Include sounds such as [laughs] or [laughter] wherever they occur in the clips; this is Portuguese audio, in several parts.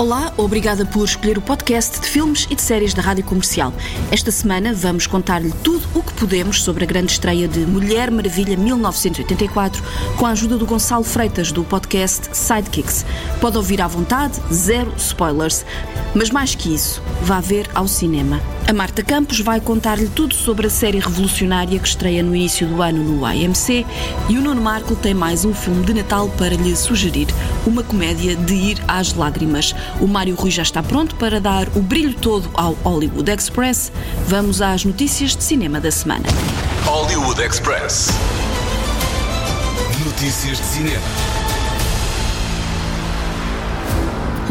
Olá, obrigada por escolher o podcast de filmes e de séries da Rádio Comercial. Esta semana vamos contar-lhe tudo o que podemos sobre a grande estreia de Mulher Maravilha 1984, com a ajuda do Gonçalo Freitas do podcast Sidekicks. Pode ouvir à vontade, zero spoilers. Mas mais que isso, vá ver ao cinema. A Marta Campos vai contar-lhe tudo sobre a série revolucionária que estreia no início do ano no AMC e o Nuno Marco tem mais um filme de Natal para lhe sugerir, uma comédia de ir às lágrimas. O Mário Rui já está pronto para dar o brilho todo ao Hollywood Express. Vamos às notícias de cinema da semana. Hollywood Express. Notícias de cinema.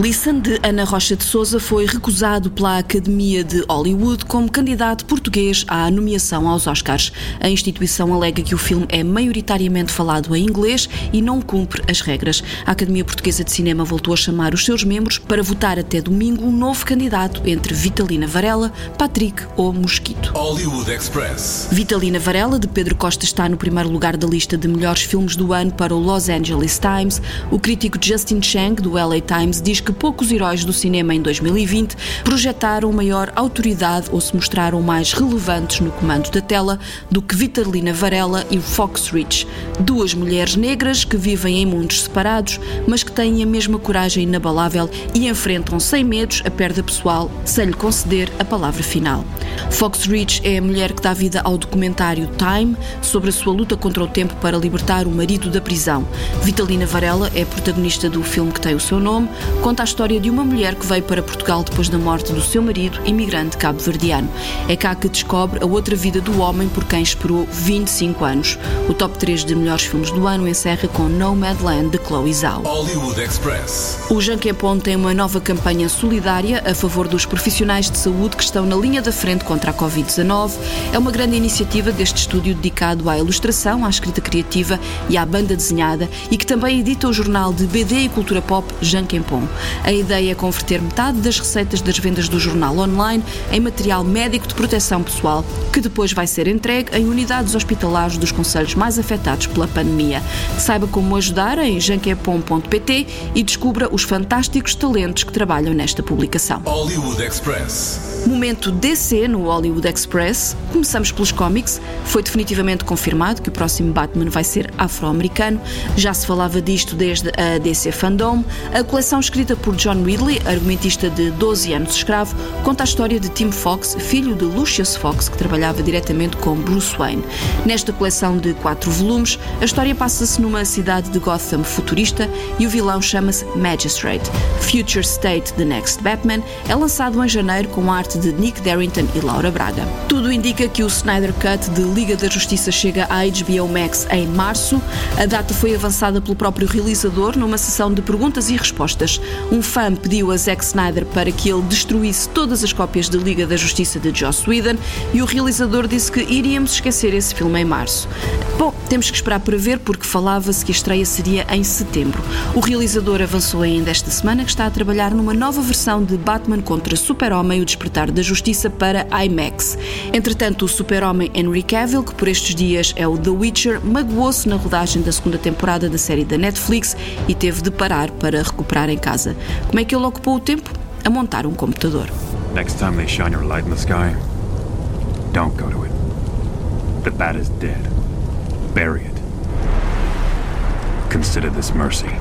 Listen, de Ana Rocha de Souza, foi recusado pela Academia de Hollywood como candidato português à nomeação aos Oscars. A instituição alega que o filme é maioritariamente falado em inglês e não cumpre as regras. A Academia Portuguesa de Cinema voltou a chamar os seus membros para votar até domingo um novo candidato entre Vitalina Varela, Patrick ou Mosquito. Hollywood Express. Vitalina Varela, de Pedro Costa, está no primeiro lugar da lista de melhores filmes do ano para o Los Angeles Times. O crítico Justin Chang, do LA Times, diz que poucos heróis do cinema em 2020 projetaram maior autoridade ou se mostraram mais relevantes no comando da tela do que Vitalina Varela e Fox Rich, duas mulheres negras que vivem em mundos separados, mas que têm a mesma coragem inabalável e enfrentam sem medos a perda pessoal sem lhe conceder a palavra final. Fox Rich é a mulher que dá vida ao documentário Time sobre a sua luta contra o tempo para libertar o marido da prisão. Vitalina Varela é protagonista do filme que tem o seu nome, conta a história de uma mulher que veio para Portugal depois da morte do seu marido, imigrante cabo-verdiano. É cá que descobre a outra vida do homem por quem esperou 25 anos. O top 3 de melhores filmes do ano encerra com Nomadland de Chloe Zhao. Hollywood Express. O Janquepon tem uma nova campanha solidária a favor dos profissionais de saúde que estão na linha da frente contra a Covid-19. É uma grande iniciativa deste estúdio dedicado à ilustração, à escrita criativa e à banda desenhada e que também edita o jornal de BD e cultura pop Janquempon. A ideia é converter metade das receitas das vendas do jornal online em material médico de proteção pessoal, que depois vai ser entregue em unidades hospitalares dos conselhos mais afetados pela pandemia. Saiba como ajudar em janquepon.pt e descubra os fantásticos talentos que trabalham nesta publicação. Hollywood Express. Momento DC no Hollywood Express. Começamos pelos cómics. Foi definitivamente confirmado que o próximo Batman vai ser afro-americano. Já se falava disto desde a DC Fandom. A coleção escrita por John Ridley, argumentista de 12 anos escravo, conta a história de Tim Fox, filho de Lucius Fox, que trabalhava diretamente com Bruce Wayne. Nesta coleção de quatro volumes, a história passa-se numa cidade de Gotham futurista e o vilão chama-se Magistrate. Future State The Next Batman é lançado em janeiro com arte de Nick Darrington e Laura Braga. Tudo indica que o Snyder Cut de Liga da Justiça chega à HBO Max em março. A data foi avançada pelo próprio realizador numa sessão de perguntas e respostas. Um fã pediu a Zack Snyder para que ele destruísse todas as cópias de Liga da Justiça de Joss Whedon e o realizador disse que iríamos esquecer esse filme em março. Bom, temos que esperar para ver porque falava-se que a estreia seria em setembro. O realizador avançou ainda esta semana que está a trabalhar numa nova versão de Batman contra Super-Homem, o Despertar da Justiça para IMAX. Entretanto, o super-homem Henry Cavill, que por estes dias é o The Witcher, magoou-se na rodagem da segunda temporada da série da Netflix e teve de parar para recuperar em casa. Como é que ele ocupou o tempo? A montar um computador. Next time they shine your light in the sky, don't go to it. The bat is dead. Bury it. Consider this mercy.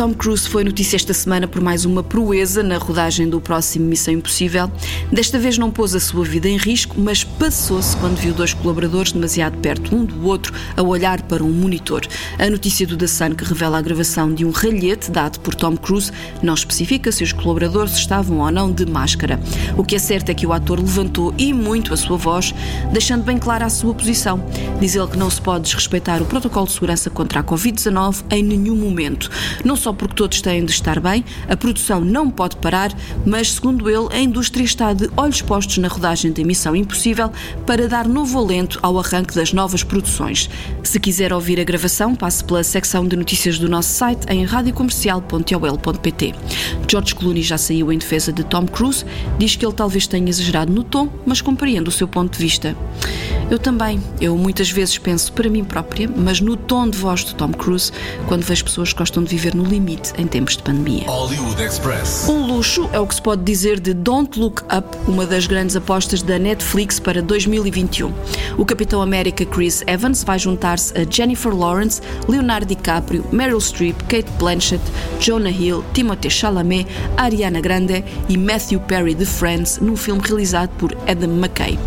Tom Cruise foi notícia esta semana por mais uma proeza na rodagem do próximo Missão Impossível. Desta vez não pôs a sua vida em risco, mas passou-se quando viu dois colaboradores demasiado perto um do outro a olhar para um monitor. A notícia do The Sun que revela a gravação de um ralhete dado por Tom Cruise não especifica se os colaboradores estavam ou não de máscara. O que é certo é que o ator levantou e muito a sua voz, deixando bem clara a sua posição. Diz ele que não se pode desrespeitar o protocolo de segurança contra a Covid-19 em nenhum momento. Não só só porque todos têm de estar bem, a produção não pode parar, mas, segundo ele, a indústria está de olhos postos na rodagem da Missão Impossível para dar novo alento ao arranque das novas produções. Se quiser ouvir a gravação, passe pela secção de notícias do nosso site em radiocomercial.ol.pt. George Clooney já saiu em defesa de Tom Cruise, diz que ele talvez tenha exagerado no tom, mas compreende o seu ponto de vista. Eu também, eu muitas vezes penso para mim própria, mas no tom de voz de Tom Cruise, quando vejo pessoas que gostam de viver no limite em tempos de pandemia. Hollywood Express. Um luxo é o que se pode dizer de Don't Look Up, uma das grandes apostas da Netflix para 2021. O Capitão América Chris Evans vai juntar-se a Jennifer Lawrence, Leonardo DiCaprio, Meryl Streep, Kate Blanchett, Jonah Hill, Timothée Chalamet, Ariana Grande e Matthew Perry de Friends num filme realizado por Adam McKay.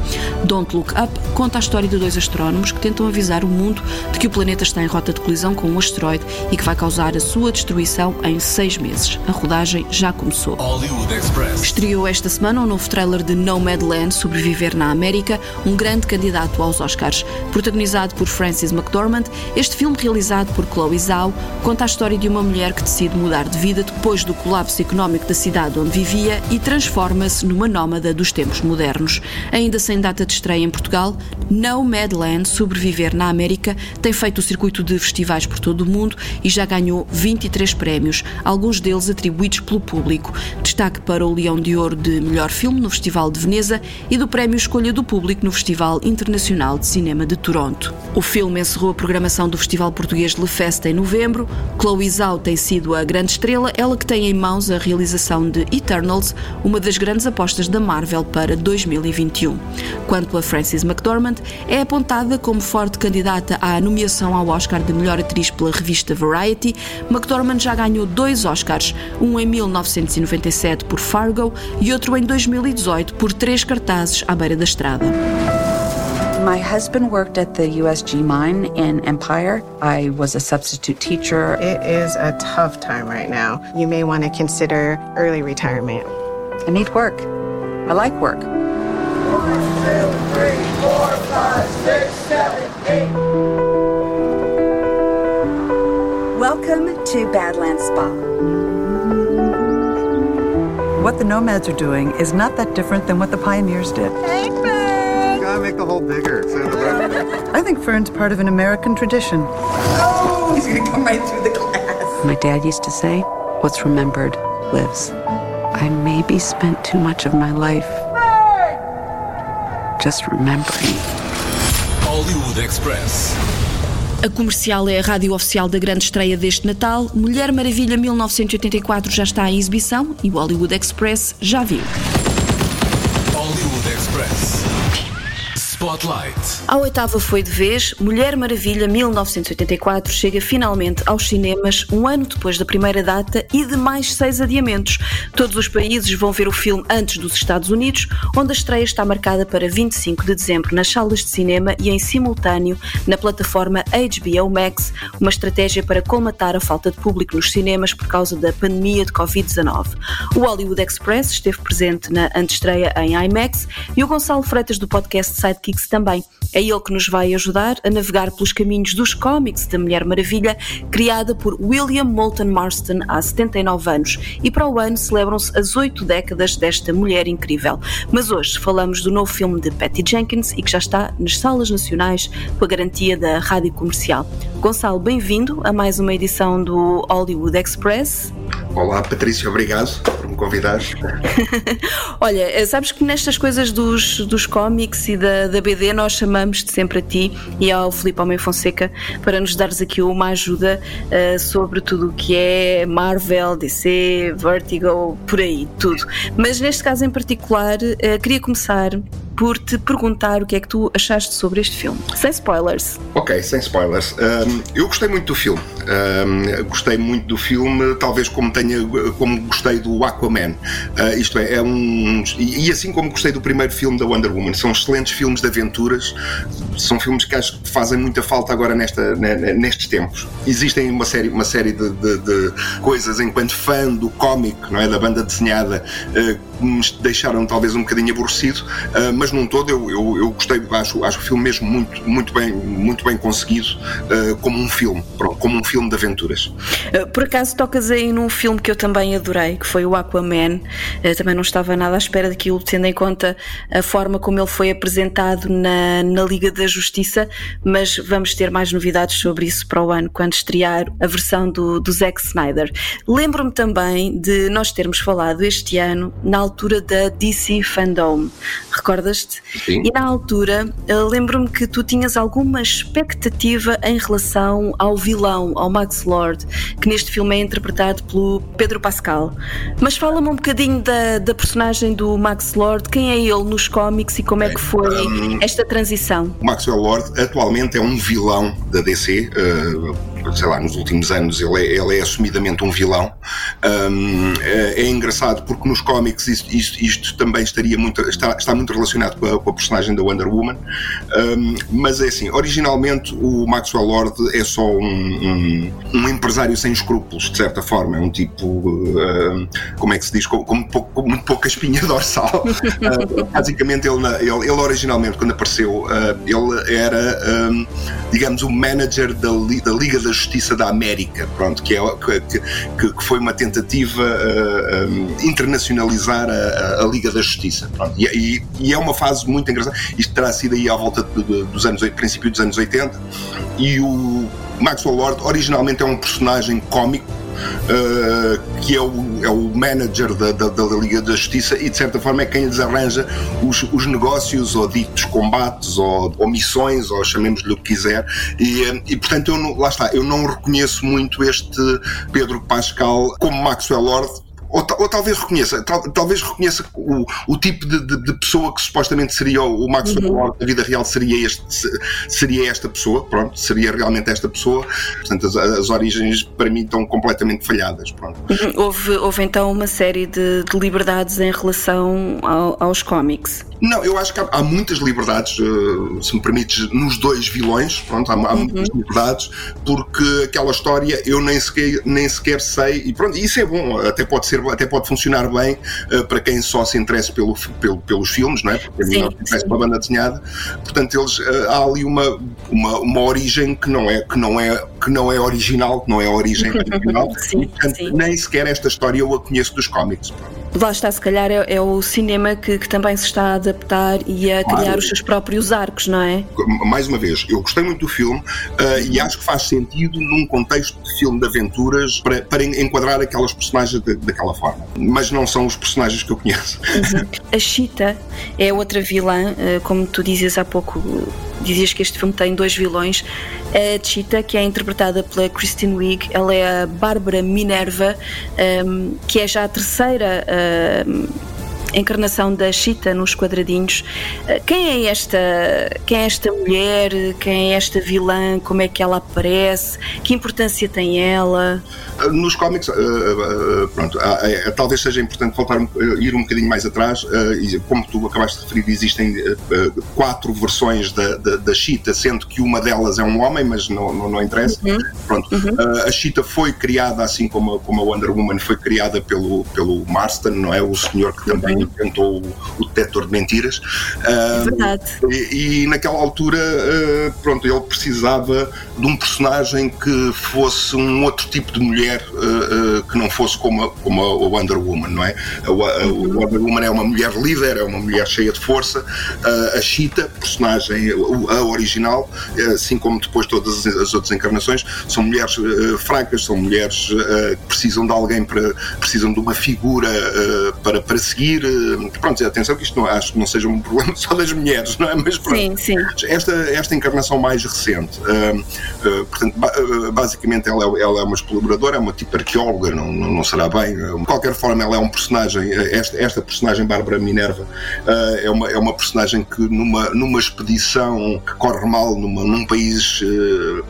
Don't Look Up conta a história de dois astrónomos que tentam avisar o mundo de que o planeta está em rota de colisão com um asteroide e que vai causar a sua destruição em seis meses. A rodagem já começou. Hollywood Express. Estreou esta semana um novo trailer de Nomadland, Sobreviver na América, um grande candidato aos Oscars. Protagonizado por Frances McDormand, este filme realizado por Chloe Zhao conta a história de uma mulher que decide mudar de vida depois do colapso económico da cidade onde vivia e transforma-se numa nómada dos tempos modernos. Ainda sem data de estreia em Portugal, Nomadland, Sobreviver na América, tem feito o circuito de festivais por todo o mundo e já ganhou 23 prémios, alguns deles atribuídos pelo público. Destaque para o Leão de Ouro de Melhor Filme no Festival de Veneza e do Prémio Escolha do Público no Festival Internacional de Cinema de Toronto. O filme encerrou a programação do Festival Português Le Festa em novembro. Chloe Zhao tem sido a grande estrela, ela que tem em mãos a realização de Eternals, uma das grandes apostas da Marvel para 2021. Quanto a Frances McDormand, é apontada como forte candidata à nomeação ao Oscar de melhor atriz pela revista Variety. McDormand já ganhou dois Oscars, um em 1997 por Fargo e outro em 2018 por três cartazes à beira da estrada. My husband worked at the USG mine in Empire. I was a substitute teacher. It is a tough time right now. You may want to consider early retirement. I need work. I like work. Welcome to Badlands Spa. What the nomads are doing is not that different than what the pioneers did. Hey, Fern! Gotta make the hole bigger. So the rest I think Fern's part of an American tradition. Oh, he's gonna come right through the glass. My dad used to say, What's remembered lives. I maybe spent too much of my life just remembering. Hollywood Express. A comercial é a rádio oficial da grande estreia deste Natal. Mulher Maravilha 1984 já está em exibição e o Hollywood Express já viu. Spotlight. A oitava foi de vez, Mulher Maravilha 1984 chega finalmente aos cinemas um ano depois da primeira data e de mais seis adiamentos. Todos os países vão ver o filme antes dos Estados Unidos, onde a estreia está marcada para 25 de dezembro nas salas de cinema e em simultâneo na plataforma HBO Max, uma estratégia para colmatar a falta de público nos cinemas por causa da pandemia de Covid-19. O Hollywood Express esteve presente na antestreia em IMAX e o Gonçalo Freitas do podcast Sidekick também. É ele que nos vai ajudar a navegar pelos caminhos dos cómics da Mulher Maravilha, criada por William Moulton Marston há 79 anos. E para o ano celebram-se as oito décadas desta mulher incrível. Mas hoje falamos do novo filme de Patty Jenkins e que já está nas salas nacionais com a garantia da rádio comercial. Gonçalo, bem-vindo a mais uma edição do Hollywood Express. Olá, Patrícia, obrigado por me convidar. [laughs] Olha, sabes que nestas coisas dos, dos cómics e da, da BD nós chamamos-te sempre a ti e ao Filipe Homem Fonseca para nos dares aqui uma ajuda uh, sobre tudo o que é Marvel, DC, Vertigo, por aí, tudo. Mas neste caso em particular, uh, queria começar por te perguntar o que é que tu achaste sobre este filme. Sem spoilers. Ok, sem spoilers. Um, eu gostei muito do filme. Um, gostei muito do filme, talvez como tenha como gostei do Aquaman. Uh, isto é, é um. E, assim como gostei do primeiro filme da Wonder Woman, são excelentes filmes de aventuras, são filmes que acho que fazem muita falta agora nesta, nestes tempos. Existem uma série, uma série de, de, de coisas enquanto fã do cómic, não é? Da banda desenhada, uh, que me deixaram talvez um bocadinho aborrecido. Uh, mas num todo eu, eu, eu, gostei, acho, acho o filme mesmo muito, muito, bem, muito bem conseguido uh, como um filme, pronto, como um filme de aventuras. Uh, por acaso tocas aí num filme que eu também adorei, que foi o Aquaman. Uh, também não estava nada à espera daquilo, tendo em conta a forma como ele foi apresentado na, na Liga da Justiça, mas vamos ter mais novidades sobre isso para o ano, quando estrear a versão do, do Zack Snyder. Lembro-me também de nós termos falado este ano, na altura da DC Fandom. Sim. E na altura, eh, lembro-me que tu tinhas alguma expectativa em relação ao vilão, ao Max Lord, que neste filme é interpretado pelo Pedro Pascal. Mas fala-me um bocadinho da, da personagem do Max Lord, quem é ele nos cómics e como é que foi um, esta transição? O Maxwell Lord atualmente é um vilão da DC. Uh sei lá, nos últimos anos ele é, ele é assumidamente um vilão. Um, é, é, engraçado porque nos cómics isto, isto, isto, também estaria muito, está, está muito relacionado com a, com a personagem da Wonder Woman. Um, mas é assim, originalmente o Maxwell Lord é só um, um, empresário sem escrúpulos, de certa forma. É um tipo, uh, como é que se diz, com, com, muito, pouco, com muito pouca espinha dorsal. [laughs] uh, basicamente, ele, ele, ele, originalmente, quando apareceu, uh, ele era, digamos, o manager da, da Liga da Justiça da América, pronto, que, é, que, que, que foi uma tentativa uh, um, internacionalizar a, a, Liga da Justiça. Pronto, e, e, e, é uma fase muito engraçada. Isto terá sido aí à volta de, de, dos anos, princípio dos anos 80, e o Maxwell Lord originalmente é um personagem cómico uh, que é o, é o manager da, da, da, Liga da Justiça e de certa forma é quem lhes arranja os, os negócios ou ditos combates ou, ou missões ou chamemos-lhe o que quiser. E, eh, e portanto eu não, lá está, eu não reconheço muito este Pedro Pascal como Maxwell Lord ou, ou talvez reconheça, tal, talvez reconheça o, o tipo de, de, de, pessoa que supostamente seria o, o Max uhum. na vida real seria, este, seria esta pessoa, pronto, seria realmente esta pessoa. Portanto, as, as origens para mim estão completamente falhadas. Pronto. Uhum. Houve, houve então uma série de, de liberdades em relação ao, aos cómics. Não, eu acho que há, há muitas liberdades, uh, se me permites, nos dois vilões. Pronto, há, há uhum. muitas liberdades, porque aquela história eu nem sequer, nem sequer sei, e pronto, isso é bom, até pode ser, até pode funcionar bem uh, para quem só se interessa pelo, pelo, pelos filmes, não é? Porque a mim não se interessa pela banda desenhada. Portanto, eles, uh, há ali uma, uma, uma origem que não é, que não é, que não é original, que não é a origem [laughs] original. sim, portanto, sim. nem sequer esta história eu a conheço dos cómics. Pronto lá está, se calhar é, é o cinema que, que, também se está a adaptar e a claro. criar os seus próprios arcos, não é? Mais uma vez, eu gostei muito do filme uh, e acho que faz sentido num contexto de filme de aventuras para, para enquadrar aquelas personagens de, daquela forma. Mas não são os personagens que eu conheço. Uhum. A Chita é outra vilã, uh, como tu dizias há pouco dizias que este filme tem dois vilões. A Cheetah, que é interpretada pela Kristen Wiig, ela é a Bárbara Minerva, um, que é já a terceira. Um, encarnação da Chita nos quadradinhos. Eh, quem é esta, quem é esta mulher? Quem é esta vilã? Como é que ela aparece? Que importância tem ela? Eh, nos cómics, uh, pronto, talvez seja importante voltar ir um bocadinho mais atrás. como tu acabaste de referir, existem quatro versões da, da, da Cheetah, sendo que uma delas é um homem, mas não, não, não interessa. Uhum. Pronto, uhum. a Cheetah foi criada, assim como a, como a Wonder Woman foi criada pelo, pelo Marston, não é? O senhor que também uhum inventou o, detector de mentiras. É verdade. E, e, naquela altura, uh, pronto, ele precisava de um personagem que fosse um outro tipo de mulher uh, uh, que não fosse como a, como a Wonder Woman, não é? A, a, uhum. Wonder Woman é uma mulher líder, é uma mulher cheia de força. a Cheetah, personagem, a original, assim como depois todas as outras encarnações, são mulheres fracas, são mulheres que precisam de alguém para precisam de uma figura para, para seguir, pronto, atenção que isto não, acho que não seja um problema [laughs] só das mulheres, não é? Mas pronto, sim, sim. Esta, esta encarnação mais recente, uh, uh, portanto, uh, basicamente ela, é, ela é uma exploradora, é uma tipo arqueóloga, não, não, não, será bem. De qualquer forma, ela é um personagem, esta, esta personagem, Bárbara Minerva, é, uma, é uma personagem que numa, numa expedição que corre mal numa, num país,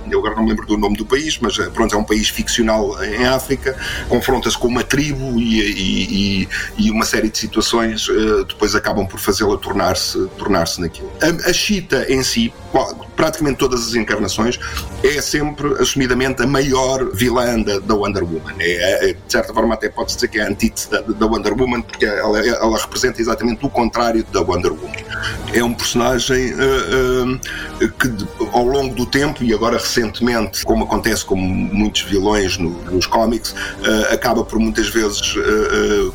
eu agora não me lembro do nome do país, mas pronto, é um país ficcional em África, confronta-se com uma tribo e, e, e, e uma série de situações uh, depois acabam por fazê-la tornar-se tornar naquilo. A, a Chita em si, praticamente todas as encarnações, é sempre assumidamente a maior vilã da, da Wonder Woman. É, é, de certa forma, até pode-se dizer que é a antítese da, da Wonder Woman, porque ela, ela, representa exatamente o contrário da Wonder Woman. É um personagem uh, uh, que, ao longo do tempo, e agora recentemente, como acontece com muitos vilões no, nos cómics, uh, acaba por muitas vezes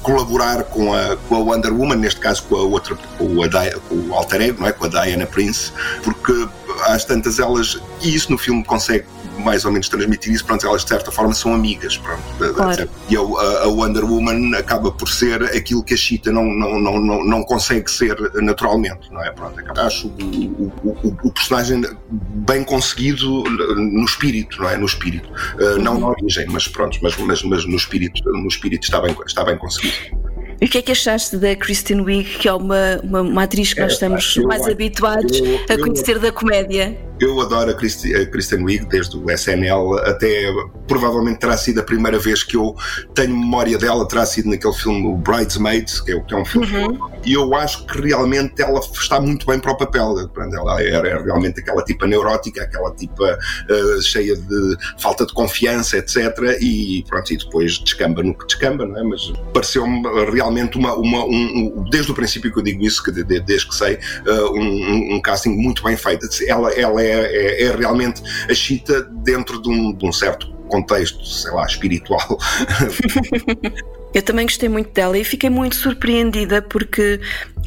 colaborar com a, com a Wonder Woman, neste caso com a outra, com, a, com o alter ego, não é? com a Diana Prince, porque às tantas elas, e isso no filme consegue mais ou menos transmitir isso, pronto, elas de certa forma são amigas, pronto. Claro. E a, a, Wonder Woman acaba por ser aquilo que a Cheetah não, não, não, não, não consegue ser naturalmente, não é? Pronto, acho o, o, o, o personagem bem conseguido no espírito, não é? No espírito. Uh, não na origem, mas pronto, mas, mas, mas no espírito, no espírito está bem, está bem conseguido. E o que é que achaste da Kristen Wiig, que é uma, uma, uma atriz que nós é, estamos mais habituados a conhecer da comédia? Eu adoro a, Christi, a Kristen Wiig desde o SNL até provavelmente terá sido a primeira vez que eu tenho memória dela, terá sido naquele filme Bridesmaids, que é, que é um filme uhum. e eu acho que realmente ela está muito bem para o papel. Ela era é realmente aquela tipa neurótica, aquela tipa uh, cheia de falta de confiança, etc. E pronto, e depois descamba no que descamba, não é? Mas pareceu-me realmente uma, uma um, desde o princípio que eu digo isso, que desde que sei, uh, um, um, casting muito bem feito. Ela, ela é é, é, é realmente a chita dentro de um, de um certo contexto, sei lá, espiritual. [laughs] Eu também gostei muito dela e fiquei muito surpreendida porque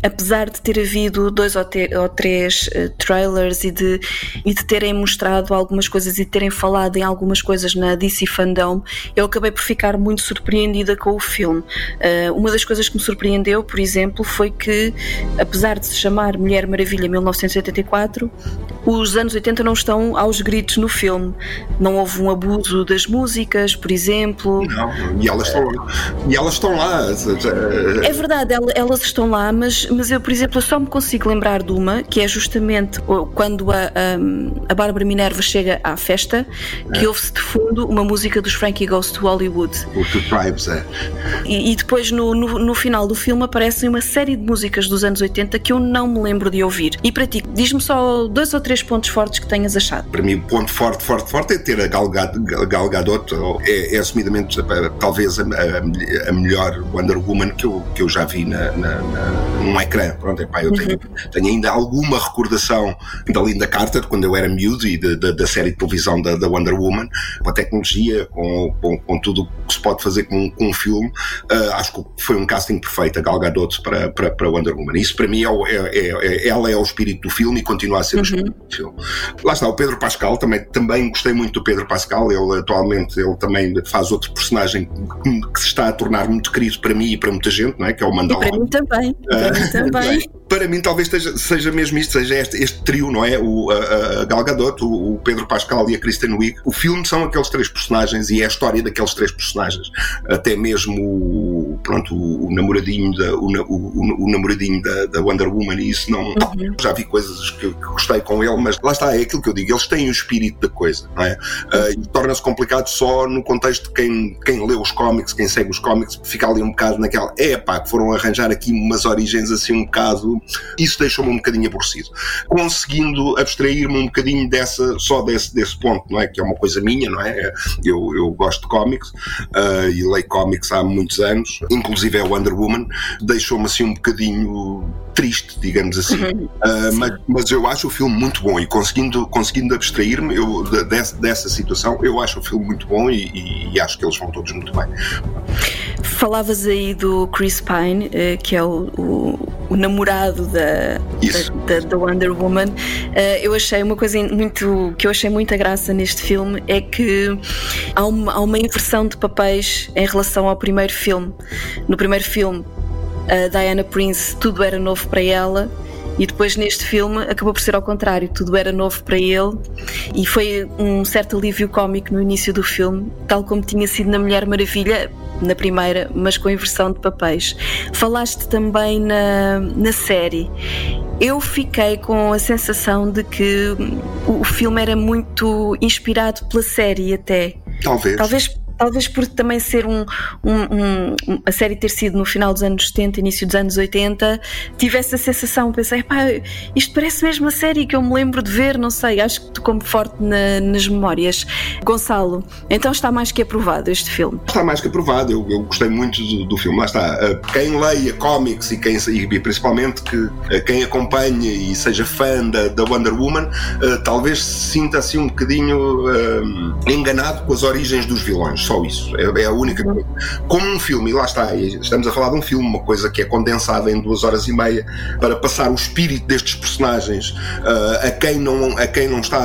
apesar de ter havido dois ou, ou três uh, trailers e de, e de terem mostrado algumas coisas e terem falado em algumas coisas na DC Fandom, eu acabei por ficar muito surpreendida com o filme. Uh, uma das coisas que me surpreendeu, por exemplo, foi que, apesar de se chamar Mulher Maravilha 1984, os anos 80 não estão aos gritos no filme. Não houve um abuso das músicas, por exemplo. Não, e elas estão, e elas estão lá. É verdade, elas estão lá, mas mas eu, por exemplo, eu só me consigo lembrar de uma, que é justamente quando a, a, a Bárbara Minerva chega à festa, que é. ouve-se de fundo uma música dos Frankie Goes to Hollywood. O The Tribes, é. E, e depois no, no, no, final do filme aparecem uma série de músicas dos anos 80 que eu não me lembro de ouvir. E para ti, diz-me só dois ou três pontos fortes que tenhas achado. Para mim, o ponto forte, forte, forte é ter a Gal, Gal Gadot, é, é assumidamente talvez a, a, a, melhor Wonder Woman que eu, que eu já vi na, na, na, ecrã. Pronto, epá, eu tenho, uhum. tenho, ainda alguma recordação da Linda Carter, quando eu era miúdo, e de, de, da série de televisão da, da, Wonder Woman, com a tecnologia, com, com, com tudo o que se pode fazer com, com um filme. Uh, acho que foi um casting perfeito, a Gal Gadot, para, para, para Wonder Woman. Isso, para mim, é, é, é, é, ela é o espírito do filme e continua a ser uhum. o espírito do filme. Lá está, o Pedro Pascal, também, também gostei muito do Pedro Pascal. Ele, atualmente, ele também faz outro personagem que, que se está a tornar muito querido para mim e para muita gente, não é? Que é o Mandalorian. Para mim também. Para mim também. [laughs] Para mim, talvez seja, seja mesmo isto, seja este, este trio, não é? O, a, a Gal Gadot, o, o, Pedro Pascal e a Kristen Wiig. O filme são aqueles três personagens e é a história daqueles três personagens. Até mesmo o, pronto, o, namoradinho da, o, o, o namoradinho da, da, Wonder Woman e isso não. Uhum. Já vi coisas que, que, gostei com ele, mas lá está, é aquilo que eu digo, eles têm o espírito da coisa, não é? Uh, e torna-se complicado só no contexto de quem, quem lê os cómics, quem segue os cómics, fica ali um bocado naquela, é pá, que foram arranjar aqui umas origens assim um bocado. Isso deixou-me um bocadinho aborrecido. Conseguindo abstrair-me um bocadinho dessa, só desse, desse ponto, não é? Que é uma coisa minha, não é? Eu, eu gosto de cómics uh, e leio cómics há muitos anos, inclusive é Wonder Woman, deixou-me assim um bocadinho triste, digamos assim. Uhum. Uh, mas, mas, eu acho o filme muito bom e conseguindo, conseguindo abstrair-me dessa, dessa situação, eu acho o filme muito bom e, e, e, acho que eles vão todos muito bem. Falavas aí do Chris Pine, eh, que é o, o, o namorado da, da, da, Wonder Woman. Eh, eu achei uma coisa muito que eu achei muita graça neste filme é que há uma, há uma inversão de papéis em relação ao primeiro filme. No primeiro filme a Diana Prince tudo era novo para ela e depois neste filme acabou por ser ao contrário, tudo era novo para ele e foi um certo alívio cómico no início do filme, tal como tinha sido na Mulher Maravilha, na primeira, mas com inversão de papéis. Falaste também na, na série. Eu fiquei com a sensação de que o filme era muito inspirado pela série até. Talvez. Talvez talvez por também ser um, um, um, a série ter sido no final dos anos 70, início dos anos 80, tivesse a sensação, pensei, pá, isto parece mesmo a série que eu me lembro de ver, não sei, acho que tocou-me forte na, nas memórias. Gonçalo, então está mais que aprovado este filme? Está mais que aprovado, eu, eu gostei muito do, do, filme, lá está. Eh, quem leia cómics e, quem, e principalmente que, eh, quem acompanhe e seja fã da, da Wonder Woman, uh, talvez se sinta assim um bocadinho enganado com as origens dos vilões, só isso. É, é, a única coisa. Como um filme, e lá está, estamos a falar de um filme, uma coisa que é condensada em duas horas e meia para passar o espírito destes personagens uh, a, quem não, a quem não está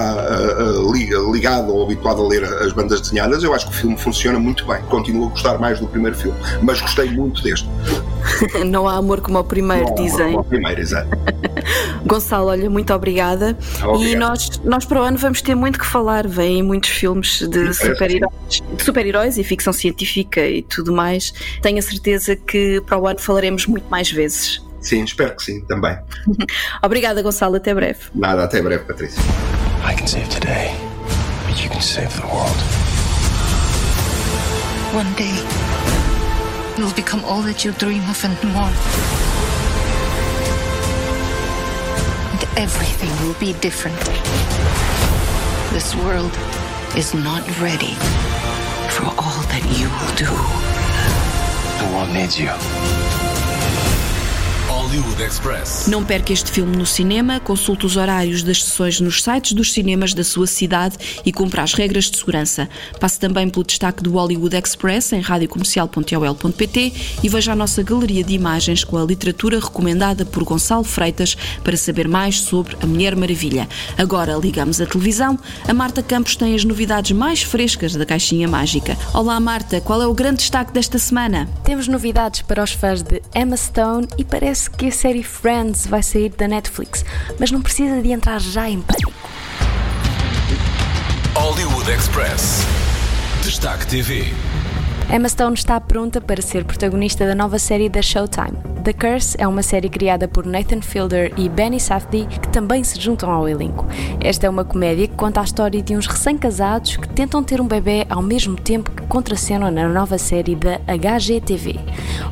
ligado ou habituado a ler as bandas desenhadas, eu acho que o filme funciona muito bem. Continuo a gostar mais do primeiro filme, mas gostei muito deste. [laughs] não há amor como o primeiro, dizem. Como o primeiro, exato. [laughs] Gonçalo, olha, muito obrigada. Obrigado. E nós, nós para o ano vamos ter muito que falar. Vêm muitos filmes de super-heróis super e ficção científica e tudo mais. Tenho a certeza que para o ano falaremos muito mais vezes. Sim, espero que sim, também. [laughs] Obrigada, Gonçalo. Até breve. Nada, até breve, Patrícia. I can save today, but you can save the world. One day, you'll become all that you dream of and more. everything will be different. This world is not ready for all that you will do. The world needs you. Hollywood Express. Não perca este filme no cinema, consulte os horários das sessões nos sites dos cinemas da sua cidade e cumpra as regras de segurança. Passe também pelo destaque do Hollywood Express em radiocomercial.ol.pt e veja a nossa galeria de imagens com a literatura recomendada por Gonçalo Freitas para saber mais sobre a Mulher Maravilha. Agora ligamos a televisão. A Marta Campos tem as novidades mais frescas da Caixinha Mágica. Olá Marta, qual é o grande destaque desta semana? Temos novidades para os fãs de Emma Stone e parece que a série Friends vai sair da Netflix, mas não precisa de entrar já em pânico. Hollywood Express. Destaque TV. Emma Stone está pronta para ser protagonista da nova série da Showtime. The Curse é uma série criada por Nathan Fielder e Benny Safdie que também se juntam ao elenco. Esta é uma comédia que conta a história de uns recém-casados que tentam ter um bebê ao mesmo tempo que contracenam na nova série da HGTV.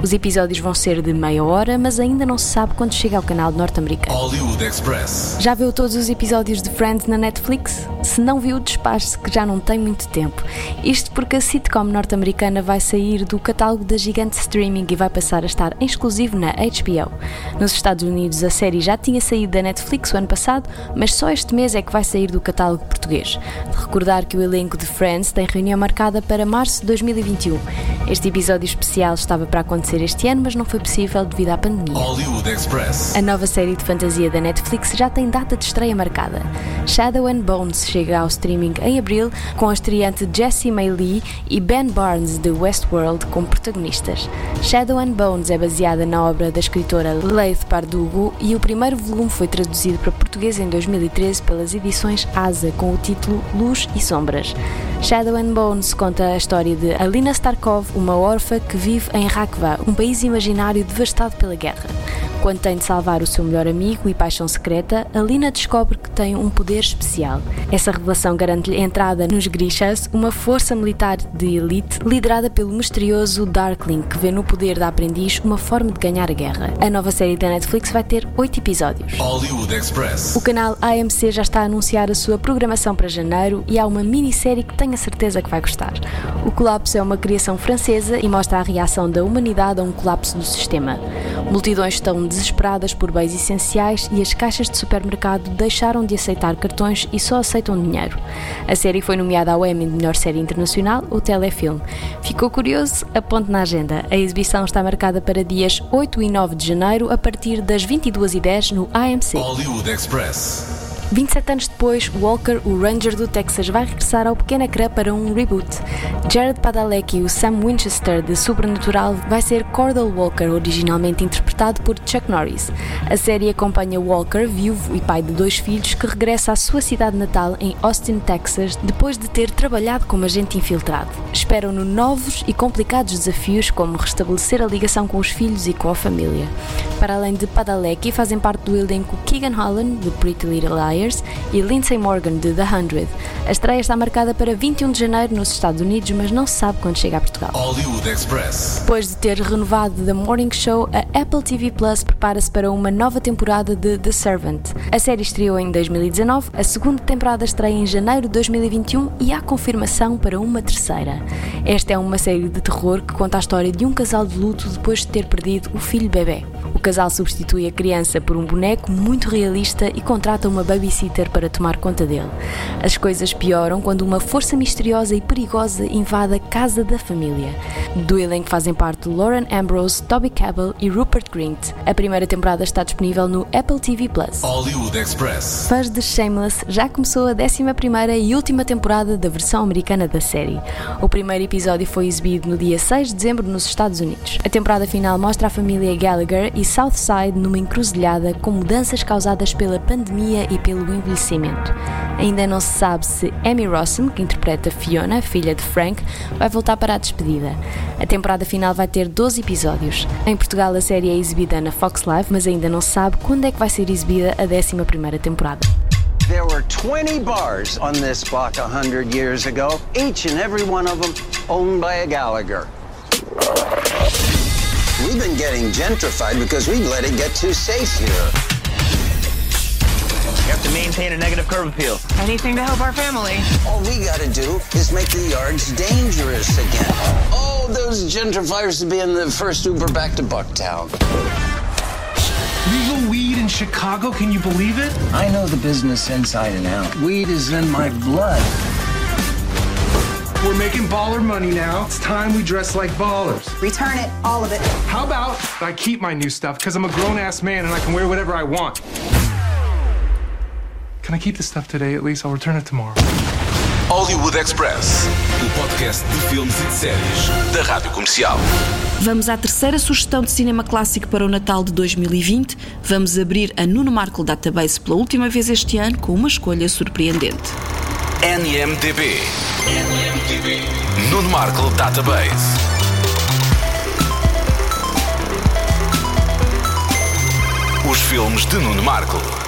Os episódios vão ser de meia hora, mas ainda não se sabe quando chega ao canal norte-americano. Hollywood Express. Já viu todos os episódios de Friends na Netflix? Se não viu, despache-se que já não tem muito tempo. Isto porque a sitcom norte-americana vai sair do catálogo da gigante streaming e vai passar a estar em exclusivo na HBO. Nos Estados Unidos, a série já tinha saído da Netflix o ano passado, mas só este mês é que vai sair do catálogo português. De recordar que o elenco de Friends tem reunião marcada para março de 2021. Este episódio especial estava para acontecer este ano, mas não foi possível devido à pandemia. A nova série de fantasia da Netflix já tem data de estreia marcada. Shadow and Bones chega ao streaming em abril, com a estreante Jessie May Lee e Ben Barnes de Westworld como protagonistas. Shadow and Bones é baseada na obra da escritora Leith Bardugo e o primeiro volume foi traduzido para português em 2013 pelas edições Asa com o título Luz e Sombras. Shadow and Bones conta a história de Alina Starkov, uma órfã que vive em Rakva, um país imaginário devastado pela guerra. Quando tem de salvar o seu melhor amigo e paixão secreta, Alina descobre que tem um poder especial. Essa revelação garante-lhe entrada nos Grishas, uma força militar de elite liderada pelo misterioso Darkling, que vê no poder da aprendiz uma forma de ganhar a guerra. A nova série da Netflix vai ter oito episódios. Hollywood Express. O canal AMC já está a anunciar a sua programação para janeiro e há uma minissérie que tenho a certeza que vai gostar. O Colapso é uma criação francesa e mostra a reação da humanidade a um colapso do sistema. Multidões estão desesperadas por bens essenciais e as caixas de supermercado deixaram de aceitar cartões e só aceitam dinheiro. A série foi nomeada ao Emmy de melhor série internacional, o Telefilme. Ficou curioso? Aponte na agenda. A exibição está marcada para dias 8 e 9 de janeiro a partir das 22h10 no AMC. Hollywood Express. 27 anos depois, Walker, o Ranger do Texas, vai regressar ao pequeno ecrã para um reboot. Jared Padalecki, o Sam Winchester de Supernatural, vai ser Cordell Walker, originalmente interpretado por Chuck Norris. A série acompanha Walker, viúvo e pai de dois filhos, que regressa à sua cidade natal em Austin, Texas, depois de ter trabalhado como agente infiltrado. Esperam-no novos e complicados desafios, como restabelecer a ligação com os filhos e com a família. Para além de Padalecki, fazem parte do elenco Keegan Holland, de Pretty Little Liars, Myers e Lindsay Morgan de The Hundred. A estreia está marcada para 21 de janeiro nos Estados Unidos, mas não se sabe quando chega a Portugal. Hollywood Express. Depois de ter renovado The Morning Show, a Apple TV Plus prepara-se para uma nova temporada de The Servant. A série estreou em 2019, a segunda temporada estreia em janeiro de 2021 e há confirmação para uma terceira. Esta é uma série de terror que conta a história de um casal de luto depois de ter perdido o filho bebê. O casal substitui a criança por um boneco muito realista e contrata uma babysitter para tomar conta dele. As coisas pioram quando uma força misteriosa e perigosa invade a casa da família. Do elenco fazem parte Lauren Ambrose, Toby Cabell e Rupert Grint. A primeira temporada está disponível no Apple TV Plus. Hollywood Express. Fãs de Shameless, já começou a 11 e última temporada da versão americana da série. O primeiro episódio foi exibido no dia 6 de dezembro nos Estados Unidos. A temporada final mostra a família Gallagher e Southside numa encruzilhada com mudanças causadas pela pandemia e pelo envelhecimento. Ainda não se sabe se Amy Rossum, que interpreta Fiona, filha de Frank, vai voltar para a despedida. A temporada final vai ter 12 episódios. Em Portugal a série é exibida na Fox Live, mas ainda não se sabe quando é que vai ser exibida a 11ª temporada. There were 20 bars on this block a hundred years ago, each and every one of them owned by a Gallagher. We've been getting gentrified because we let it get too safe here. You have to maintain a negative curb appeal. Anything to help our family. All we gotta do is make the yards dangerous again. Oh, those gentrifiers to be in the first Uber back to Bucktown. Legal weed in Chicago, can you believe it? I know the business inside and out. Weed is in my blood. We're making baller money now. It's time we dress like ballers. Return it, all of it. How about I keep my new stuff because I'm a grown ass man and I can wear whatever I want? Can I keep this stuff today at least? I'll return it tomorrow. Hollywood Express. O podcast de filmes e de séries da Rádio Comercial. Vamos à terceira sugestão de cinema clássico para o Natal de 2020. Vamos abrir a Nuno Markle Database pela última vez este ano com uma escolha surpreendente. NMDB. NMDB. Nuno Markle Database. Os filmes de Nuno Markle.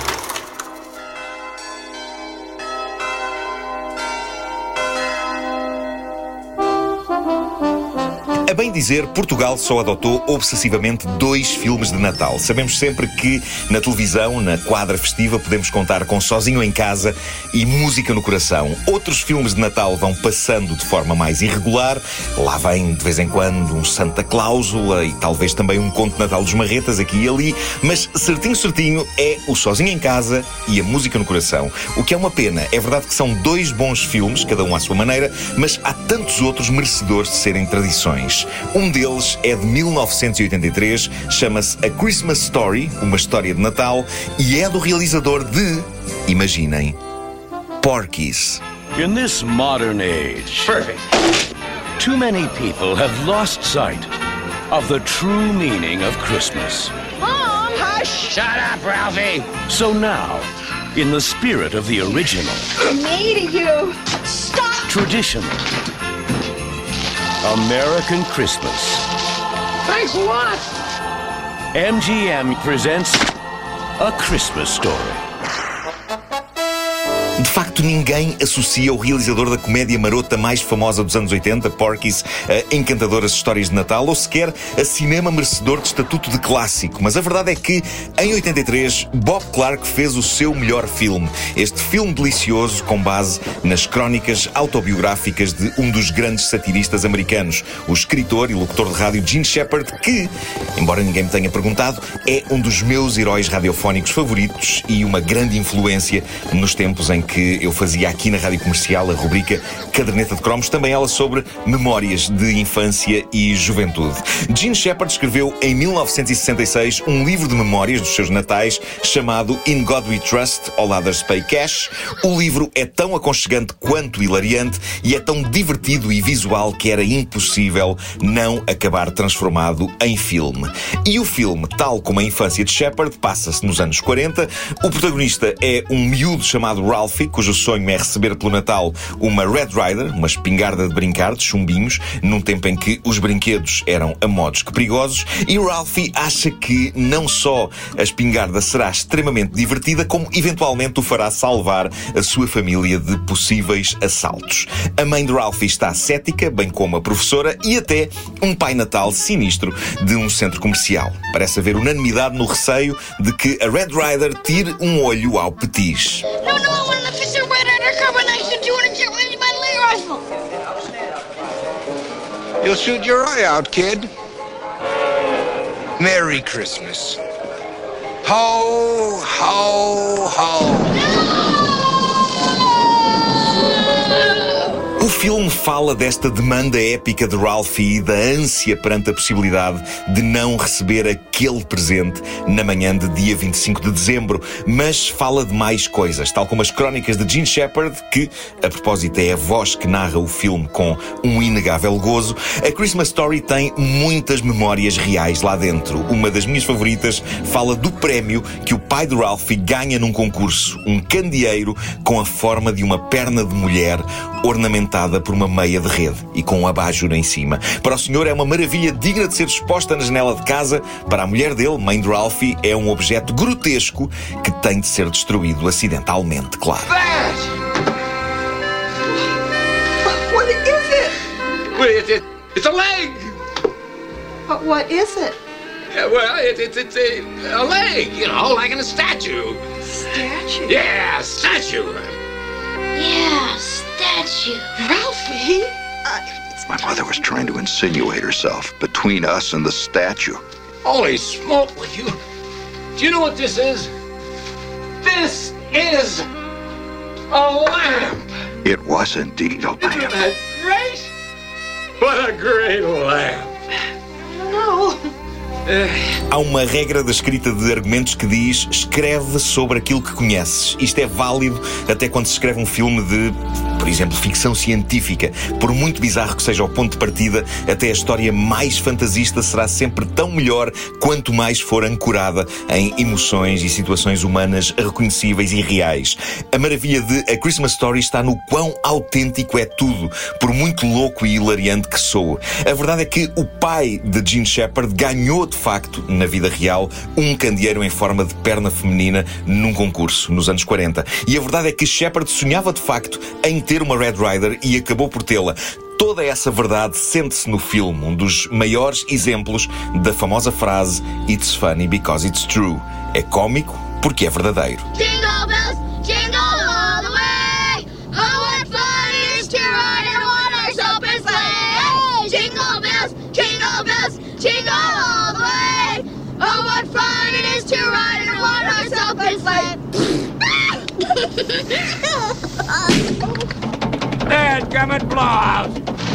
Bem dizer, Portugal só adotou obsessivamente dois filmes de Natal. Sabemos sempre que na televisão, na quadra festiva, podemos contar com Sozinho em Casa e Música no Coração. Outros filmes de Natal vão passando de forma mais irregular. Lá vem de vez em quando um Santa Cláusula e talvez também um Conto de Natal dos Marretas aqui e ali. Mas certinho, certinho é o Sozinho em Casa e a Música no Coração. O que é uma pena. É verdade que são dois bons filmes, cada um à sua maneira, mas há tantos outros merecedores de serem tradições. Um deles é de 1983, chama-se A Christmas Story, uma história de Natal, e é do realizador de, imaginem, Porky's. In this modern age, perfect. Too many people have lost sight of the true meaning of Christmas. Mom! Hush! Shut up, Ralphie! So now, in the spirit of the original, Me to you! Stop! traditional, American Christmas, Thanks for what? MGM presents A Christmas Story. De facto, ninguém associa o realizador da comédia marota mais famosa dos anos 80, Porky's, a encantadoras histórias de Natal, ou sequer a cinema merecedor de estatuto de clássico. Mas a verdade é que, em 83, Bob Clark fez o seu melhor filme. Este filme delicioso com base nas crónicas autobiográficas de um dos grandes satiristas americanos, o escritor e locutor de rádio Gene Shepard, que, embora ninguém me tenha perguntado, é um dos meus heróis radiofónicos favoritos e uma grande influência nos tempos em que eu fazia aqui na Rádio Comercial a rubrica Caderneta de Cromos, também ela sobre memórias de infância e juventude. Gene Shepard escreveu em 1966 um livro de memórias dos seus natais chamado In God We Trust, All Others Pay Cash. O livro é tão aconchegante quanto hilariante e é tão divertido e visual que era impossível não acabar transformado em filme. E o filme, tal como a infância de Shepard, passa-se nos anos 40. O protagonista é um miúdo chamado Ralph Ralphie, cujo sonho é receber pelo Natal uma Red Rider, uma espingarda de brincar, de chumbinhos, num tempo em que os brinquedos eram a modos que perigosos, e Ralphie acha que não só a espingarda será extremamente divertida, como eventualmente o fará salvar a sua família de possíveis assaltos. A mãe de Ralphie está cética, bem como a professora, e até um pai natal sinistro de um centro comercial. Parece haver unanimidade no receio de que a Red Rider tire um olho ao petis. No, no, I officer undercover my rifle. You'll shoot your eye out, kid. Merry Christmas. Ho, ho, ho. Filme fala desta demanda épica de Ralphie e da ânsia perante a possibilidade de não receber aquele presente na manhã de dia 25 de dezembro, mas fala de mais coisas, tal como as crónicas de Gene Shepard, que, a propósito, é a voz que narra o filme com um inegável gozo. A Christmas Story tem muitas memórias reais lá dentro. Uma das minhas favoritas fala do prémio que o pai de Ralphie ganha num concurso, um candeeiro com a forma de uma perna de mulher ornamentada por uma meia de rede e com um abajur em cima. Para o senhor é uma maravilha digna de ser exposta na janela de casa. Para a mulher dele, mãe de Ralphie, é um objeto grotesco que tem de ser destruído acidentalmente, claro. What is it? Well, it, it, it's a leg. But what is it? Yeah, well, it, it, it's a, a leg, you know, like in a statue. Statue? Yeah, statue. Yeah, statue. Ralphie? Uh, my mother was trying to insinuate herself between us and the statue. Holy smoke with you. Do you know what this is? This is a lamp. It was indeed a Isn't lamp. that great? What a great lamp. No. Há uma regra da escrita de argumentos que diz escreve sobre aquilo que conheces. Isto é válido até quando se escreve um filme de, por exemplo, ficção científica. Por muito bizarro que seja o ponto de partida, até a história mais fantasista será sempre tão melhor quanto mais for ancorada em emoções e situações humanas reconhecíveis e reais. A maravilha de A Christmas Story está no quão autêntico é tudo, por muito louco e hilariante que soa. A verdade é que o pai de Gene Shepard ganhou de facto, na vida real, um candeeiro em forma de perna feminina num concurso nos anos 40. E a verdade é que Shepard sonhava de facto em ter uma Red Rider e acabou por tê-la. Toda essa verdade sente-se no filme, um dos maiores exemplos da famosa frase It's funny because it's true. É cómico porque é verdadeiro. Jingle bells, like... Dead gummit blowout!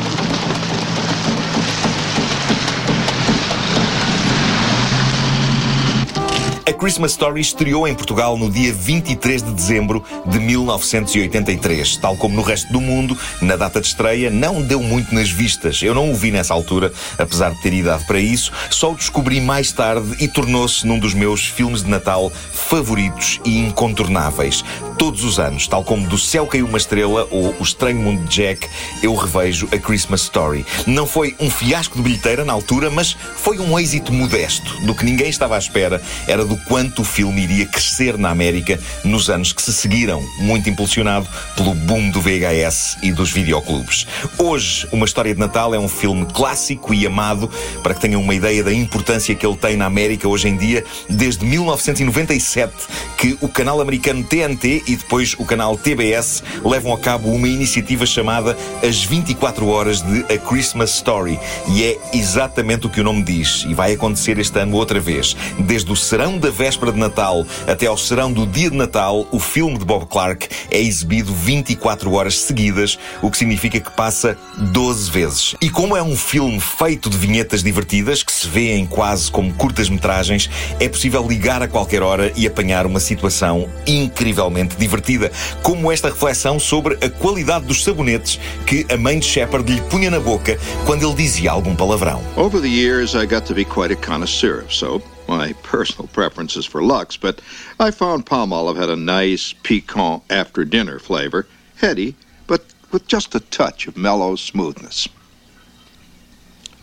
A Christmas Story estreou em Portugal no dia 23 de dezembro de 1983. Tal como no resto do mundo, na data de estreia, não deu muito nas vistas. Eu não o vi nessa altura, apesar de ter idade para isso. Só o descobri mais tarde e tornou-se num dos meus filmes de Natal favoritos e incontornáveis. Todos os anos, tal como Do Céu Caiu uma Estrela ou O Estranho Mundo de Jack, eu revejo A Christmas Story. Não foi um fiasco de bilheteira na altura, mas foi um êxito modesto. Do que ninguém estava à espera era do quanto o filme iria crescer na América nos anos que se seguiram, muito impulsionado pelo boom do VHS e dos videoclubes. Hoje, Uma História de Natal é um filme clássico e amado, para que tenham uma ideia da importância que ele tem na América hoje em dia, desde 1997, que o canal americano TNT e depois o canal TBS levam a cabo uma iniciativa chamada As 24 Horas de A Christmas Story. E é exatamente o que o nome diz, e vai acontecer este ano outra vez. Desde o serão da véspera de Natal até ao serão do dia de Natal, o filme de Bob Clark é exibido 24 horas seguidas, o que significa que passa 12 vezes. E como é um filme feito de vinhetas divertidas, que se vêem quase como curtas-metragens, é possível ligar a qualquer hora e apanhar uma situação incrivelmente divertida, como esta reflexão sobre a qualidade dos sabonetes que a mãe de Shepard lhe punha na boca quando ele dizia algum palavrão. Over the years, I got to be quite a connoisseur of soap. My personal preferences for Lux, but I found palm olive had a nice, piquant after dinner flavor, heady, but with just a touch of mellow smoothness.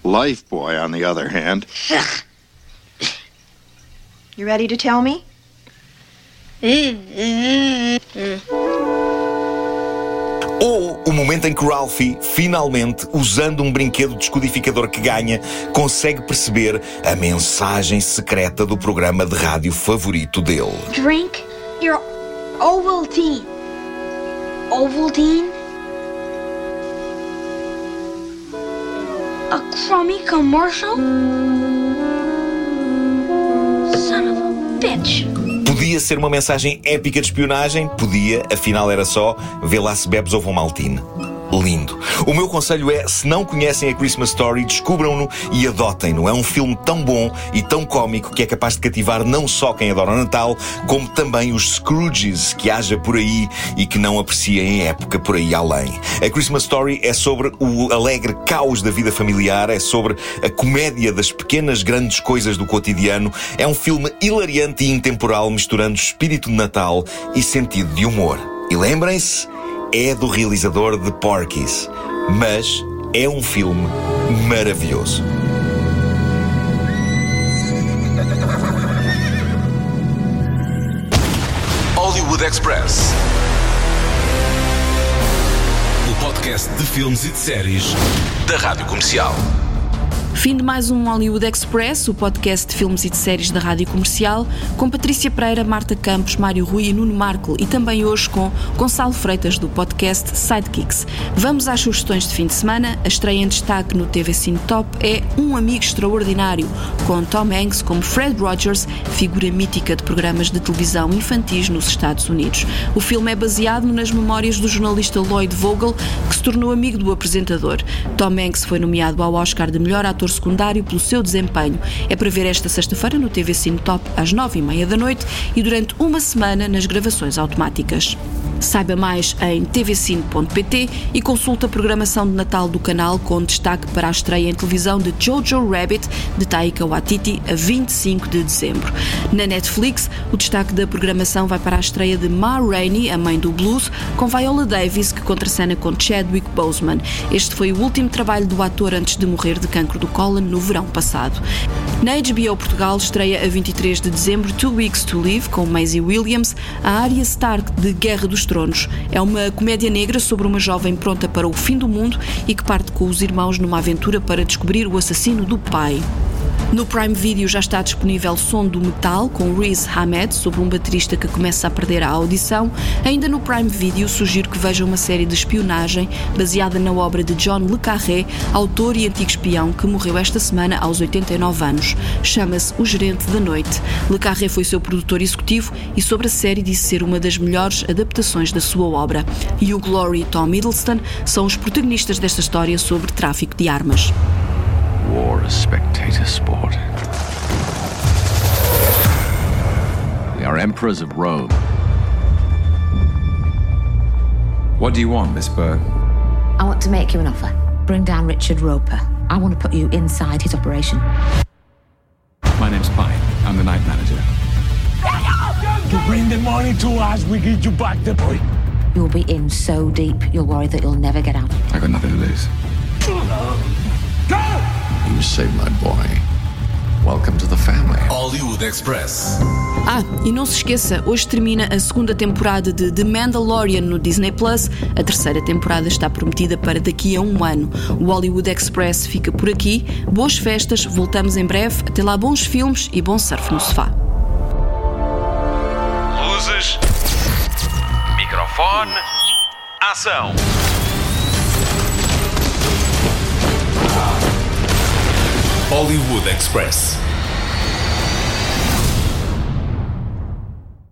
Life Boy, on the other hand, You ready to tell me? [laughs] Ou o momento em que Ralphie, finalmente, usando um brinquedo descodificador que ganha, consegue perceber a mensagem secreta do programa de rádio favorito dele. Drink your Ovaltine. Ovaltine? A crummy commercial? Son of a bitch. Podia ser uma mensagem épica de espionagem? Podia, afinal era só vê lá se bebes ovo maltine. Lindo. O meu conselho é, se não conhecem a Christmas Story, descubram-no e adotem-no. É um filme tão bom e tão cómico que é capaz de cativar não só quem adora o Natal, como também os Scrooges que haja por aí e que não apreciem a época por aí além. A Christmas Story é sobre o alegre caos da vida familiar, é sobre a comédia das pequenas grandes coisas do cotidiano. É um filme hilariante e intemporal, misturando espírito de Natal e sentido de humor. E lembrem-se, é do realizador de Porky's, mas é um filme maravilhoso. Hollywood Express. O podcast de filmes e de séries da Rádio Comercial. Fim de mais um Hollywood Express, o podcast de filmes e de séries da Rádio Comercial, com Patrícia Pereira, Marta Campos, Mário Rui e Nuno Marco e também hoje com Gonçalo Freitas do podcast Sidekicks. Vamos às sugestões de fim de semana. A estreia em destaque no TV Cine Top é Um Amigo Extraordinário, com Tom Hanks como Fred Rogers, figura mítica de programas de televisão infantis nos Estados Unidos. O filme é baseado nas memórias do jornalista Lloyd Vogel, que se tornou amigo do apresentador. Tom Hanks foi nomeado ao Oscar de melhor ator secundário pelo seu desempenho. É para ver esta sexta-feira no TV Cine Top às nove e meia da noite e durante uma semana nas gravações automáticas. Saiba mais em tvcine.pt e consulta a programação de Natal do canal com destaque para a estreia em televisão de Jojo Rabbit de Taika Waititi a 25 de dezembro. Na Netflix, o destaque da programação vai para a estreia de Ma Rainey, a mãe do blues, com Viola Davis, que contracena com Chadwick Boseman. Este foi o último trabalho do ator antes de morrer de cancro do cólon no verão passado. Na HBO Portugal estreia a 23 de dezembro Two Weeks to Live, com Maisie Williams, a Arya Stark de Guerra dos Tronos. É uma comédia negra sobre uma jovem pronta para o fim do mundo e que parte com os irmãos numa aventura para descobrir o assassino do pai. No Prime Video já está disponível Som do Metal, com Riz Ahmed, sobre um baterista que começa a perder a audição. Ainda no Prime Video sugiro que vejam uma série de espionagem baseada na obra de John Le Carré, autor e antigo espião que morreu esta semana aos 89 anos. Chama-se O Gerente da Noite. Le Carré foi seu produtor executivo e sobre a série disse ser uma das melhores adaptações da sua obra. Hugh Laurie e Tom Hiddleston são os protagonistas desta história sobre tráfico de armas. War is spectator sport. We are emperors of Rome. What do you want, Miss Burke? I want to make you an offer. Bring down Richard Roper. I want to put you inside his operation. My name's Pine. I'm the night manager. You bring the money to us, we give you back the boy. You'll be in so deep, you'll worry that you'll never get out. I got nothing to lose. [laughs] You saved my boy. Welcome to the family. Hollywood Express. Ah, e não se esqueça, hoje termina a segunda temporada de The Mandalorian no Disney Plus. A terceira temporada está prometida para daqui a um ano. O Hollywood Express fica por aqui. Boas festas, voltamos em breve. Até lá, bons filmes e bom surf no sofá. Luzes. Microfone. Ação. Hollywood Express.